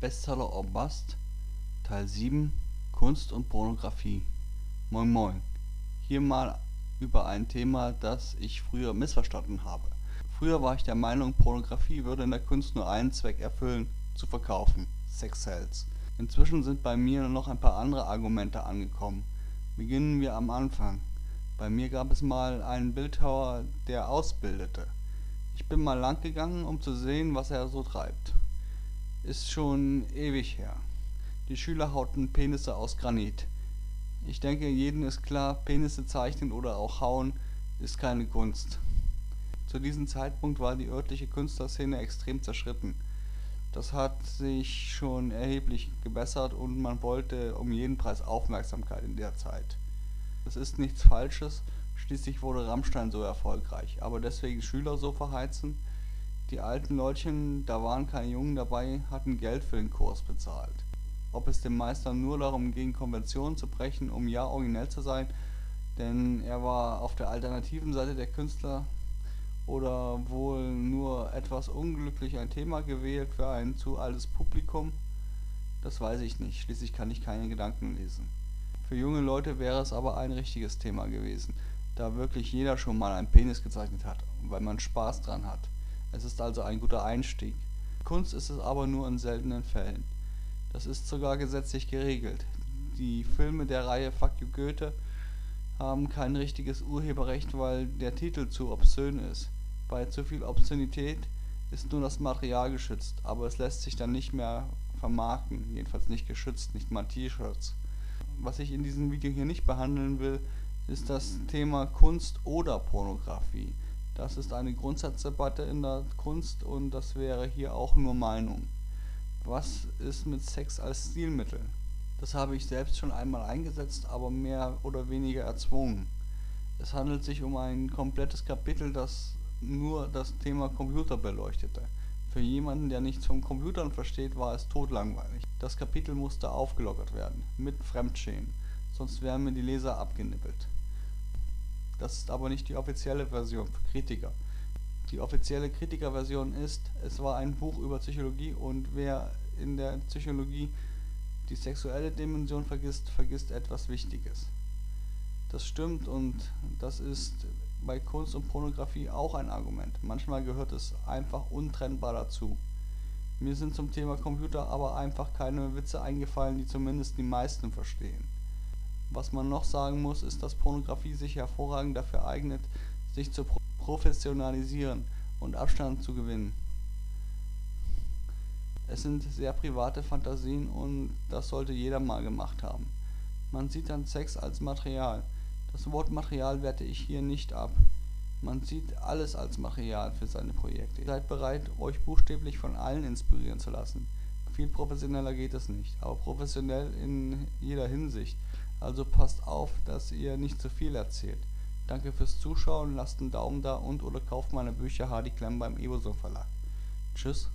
Bestseller or Bust Teil 7 Kunst und Pornografie Moin Moin. Hier mal über ein Thema, das ich früher missverstanden habe. Früher war ich der Meinung, Pornografie würde in der Kunst nur einen Zweck erfüllen, zu verkaufen. Sex sells. Inzwischen sind bei mir noch ein paar andere Argumente angekommen. Beginnen wir am Anfang. Bei mir gab es mal einen Bildhauer, der ausbildete. Ich bin mal lang gegangen, um zu sehen, was er so treibt ist schon ewig her. Die Schüler hauten Penisse aus Granit. Ich denke, jedem ist klar, Penisse zeichnen oder auch hauen ist keine Kunst. Zu diesem Zeitpunkt war die örtliche Künstlerszene extrem zerschritten. Das hat sich schon erheblich gebessert und man wollte um jeden Preis Aufmerksamkeit in der Zeit. Es ist nichts Falsches, schließlich wurde Rammstein so erfolgreich, aber deswegen Schüler so verheizen, die alten Leutchen, da waren keine Jungen dabei, hatten Geld für den Kurs bezahlt. Ob es dem Meister nur darum ging, Konventionen zu brechen, um ja originell zu sein, denn er war auf der alternativen Seite der Künstler oder wohl nur etwas unglücklich ein Thema gewählt für ein zu altes Publikum, das weiß ich nicht, schließlich kann ich keine Gedanken lesen. Für junge Leute wäre es aber ein richtiges Thema gewesen, da wirklich jeder schon mal einen Penis gezeichnet hat, weil man Spaß dran hat. Es ist also ein guter Einstieg. Kunst ist es aber nur in seltenen Fällen. Das ist sogar gesetzlich geregelt. Die Filme der Reihe Fuck You Goethe haben kein richtiges Urheberrecht, weil der Titel zu obszön ist. Bei zu viel Obszönität ist nur das Material geschützt, aber es lässt sich dann nicht mehr vermarkten, jedenfalls nicht geschützt, nicht mal T-Shirts. Was ich in diesem Video hier nicht behandeln will, ist das Thema Kunst oder Pornografie. Das ist eine Grundsatzdebatte in der Kunst und das wäre hier auch nur Meinung. Was ist mit Sex als Stilmittel? Das habe ich selbst schon einmal eingesetzt, aber mehr oder weniger erzwungen. Es handelt sich um ein komplettes Kapitel, das nur das Thema Computer beleuchtete. Für jemanden, der nichts von Computern versteht, war es totlangweilig. Das Kapitel musste aufgelockert werden, mit Fremdschämen, sonst wären mir die Leser abgenippelt. Das ist aber nicht die offizielle Version für Kritiker. Die offizielle Kritikerversion ist, es war ein Buch über Psychologie und wer in der Psychologie die sexuelle Dimension vergisst, vergisst etwas Wichtiges. Das stimmt und das ist bei Kunst und Pornografie auch ein Argument. Manchmal gehört es einfach untrennbar dazu. Mir sind zum Thema Computer aber einfach keine Witze eingefallen, die zumindest die meisten verstehen. Was man noch sagen muss, ist, dass Pornografie sich hervorragend dafür eignet, sich zu professionalisieren und Abstand zu gewinnen. Es sind sehr private Fantasien und das sollte jeder mal gemacht haben. Man sieht dann Sex als Material. Das Wort Material werte ich hier nicht ab. Man sieht alles als Material für seine Projekte. Ihr seid bereit, euch buchstäblich von allen inspirieren zu lassen. Viel professioneller geht es nicht, aber professionell in jeder Hinsicht. Also passt auf, dass ihr nicht zu viel erzählt. Danke fürs Zuschauen, lasst einen Daumen da und oder kauft meine Bücher Hardy Klemm beim Eboson Verlag. Tschüss.